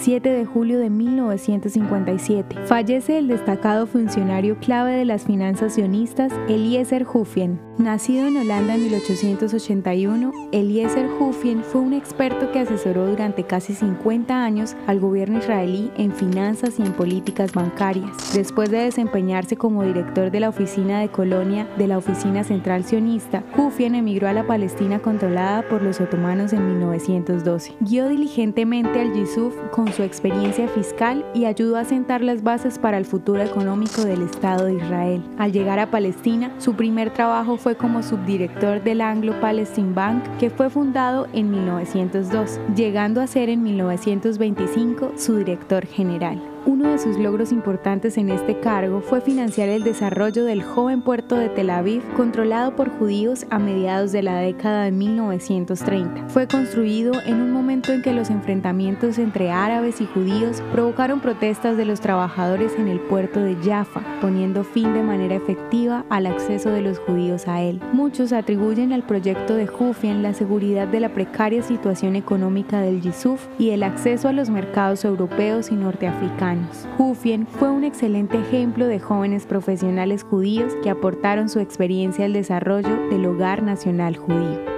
7 de julio de 1957. Fallece el destacado funcionario clave de las finanzas sionistas, Eliezer Hufien. Nacido en Holanda en 1881, Eliezer Hufien fue un experto que asesoró durante casi 50 años al gobierno israelí en finanzas y en políticas bancarias. Después de desempeñarse como director de la oficina de colonia de la Oficina Central Sionista, Hufien emigró a la Palestina controlada por los otomanos en 1912. Guió diligentemente al Yisuf con su experiencia fiscal y ayudó a sentar las bases para el futuro económico del Estado de Israel. Al llegar a Palestina, su primer trabajo fue como subdirector del Anglo Palestine Bank, que fue fundado en 1902, llegando a ser en 1925 su director general. Uno de sus logros importantes en este cargo fue financiar el desarrollo del joven puerto de Tel Aviv, controlado por judíos a mediados de la década de 1930. Fue construido en un momento en que los enfrentamientos entre árabes y judíos provocaron protestas de los trabajadores en el puerto de Jaffa, poniendo fin de manera efectiva al acceso de los judíos a él. Muchos atribuyen al proyecto de Hufien la seguridad de la precaria situación económica del Yisuf y el acceso a los mercados europeos y norteafricanos Hufien fue un excelente ejemplo de jóvenes profesionales judíos que aportaron su experiencia al desarrollo del hogar nacional judío.